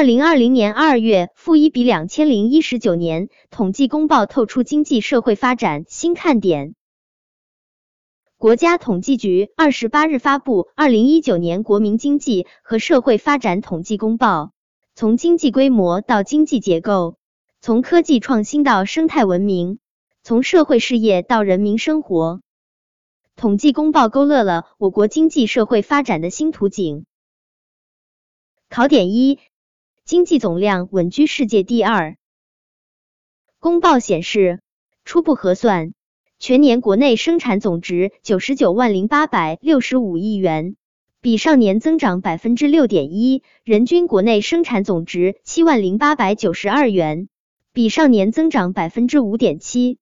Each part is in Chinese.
二零二零年二月负一比两千零一十九年统计公报透出经济社会发展新看点。国家统计局二十八日发布《二零一九年国民经济和社会发展统计公报》，从经济规模到经济结构，从科技创新到生态文明，从社会事业到人民生活，统计公报勾勒了我国经济社会发展的新图景。考点一。经济总量稳居世界第二。公报显示，初步核算，全年国内生产总值九十九万零八百六十五亿元，比上年增长百分之六点一；人均国内生产总值七万零八百九十二元，比上年增长百分之五点七。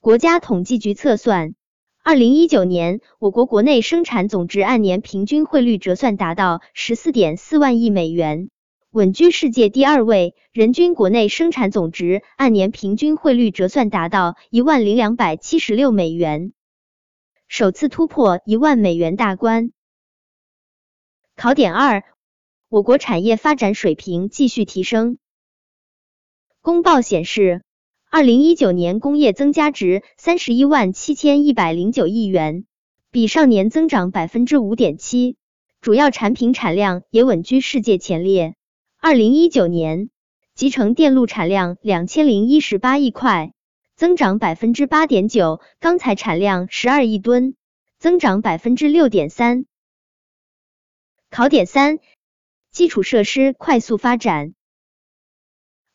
国家统计局测算，二零一九年我国国内生产总值按年平均汇率折算达到十四点四万亿美元。稳居世界第二位，人均国内生产总值按年平均汇率折算达到一万零两百七十六美元，首次突破一万美元大关。考点二，我国产业发展水平继续提升。公报显示，二零一九年工业增加值三十一万七千一百零九亿元，比上年增长百分之五点七，主要产品产量也稳居世界前列。二零一九年，集成电路产量两千零一十八亿块，增长百分之八点九；钢材产量十二亿吨，增长百分之六点三。考点三：基础设施快速发展。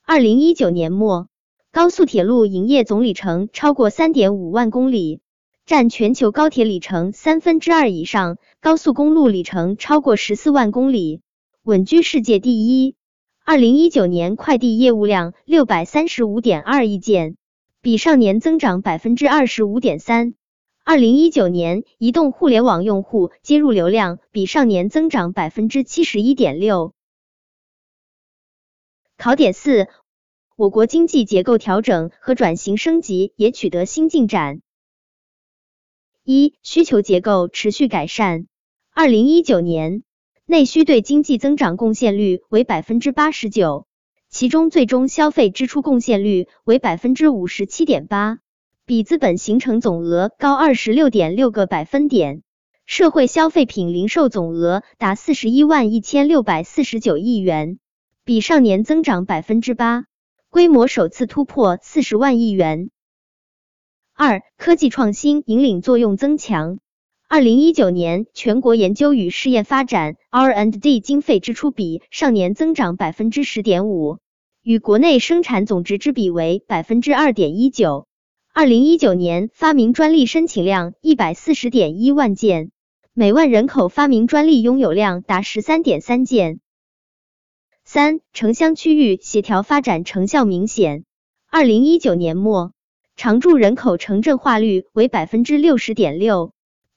二零一九年末，高速铁路营业总里程超过三点五万公里，占全球高铁里程三分之二以上；高速公路里程超过十四万公里。稳居世界第一。二零一九年快递业务量六百三十五点二亿件，比上年增长百分之二十五点三。二零一九年移动互联网用户接入流量比上年增长百分之七十一点六。考点四，我国经济结构调整和转型升级也取得新进展。一、需求结构持续改善。二零一九年。内需对经济增长贡献率为百分之八十九，其中最终消费支出贡献率为百分之五十七点八，比资本形成总额高二十六点六个百分点。社会消费品零售总额达四十一万一千六百四十九亿元，比上年增长百分之八，规模首次突破四十万亿元。二、科技创新引领作用增强。二零一九年全国研究与试验发展 R&D 经费支出比上年增长百分之十点五，与国内生产总值之比为百分之二点一九。二零一九年发明专利申请量一百四十点一万件，每万人口发明专利拥有量达十三点三件。三城乡区域协调发展成效明显。二零一九年末，常住人口城镇化率为百分之六十点六。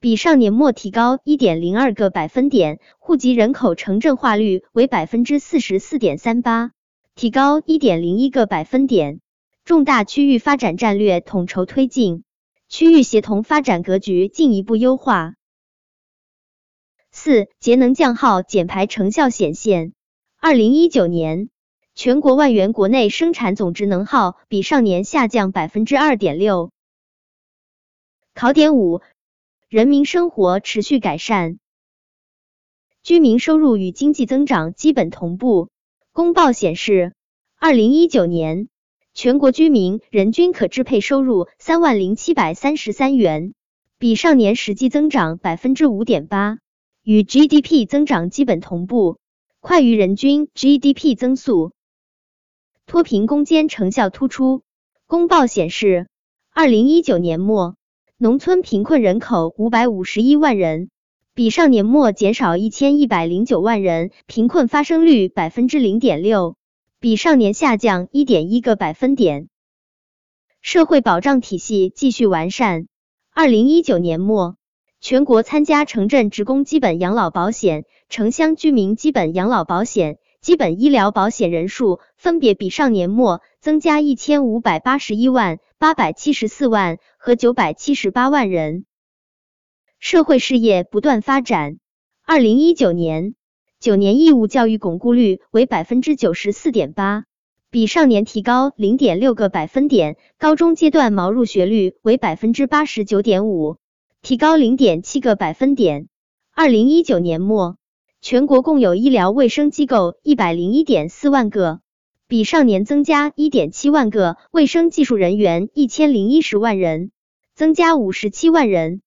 比上年末提高一点零二个百分点，户籍人口城镇化率为百分之四十四点三八，提高一点零一个百分点。重大区域发展战略统筹推进，区域协同发展格局进一步优化。四、节能降耗减排成效显现。二零一九年，全国万元国内生产总值能耗比上年下降百分之二点六。考点五。人民生活持续改善，居民收入与经济增长基本同步。公报显示，二零一九年全国居民人均可支配收入三万零七百三十三元，比上年实际增长百分之五点八，与 GDP 增长基本同步，快于人均 GDP 增速，脱贫攻坚成效突出。公报显示，二零一九年末。农村贫困人口五百五十一万人，比上年末减少一千一百零九万人，贫困发生率百分之零点六，比上年下降一点一个百分点。社会保障体系继续完善。二零一九年末，全国参加城镇职工基本养老保险、城乡居民基本养老保险、基本医疗保险人数分别比上年末增加一千五百八十一万。八百七十四万和九百七十八万人，社会事业不断发展。二零一九年，九年义务教育巩固率为百分之九十四点八，比上年提高零点六个百分点。高中阶段毛入学率为百分之八十九点五，提高零点七个百分点。二零一九年末，全国共有医疗卫生机构一百零一点四万个，比上年增加一点七万个。卫生技术人员一千零一十万人，增加五十七万人。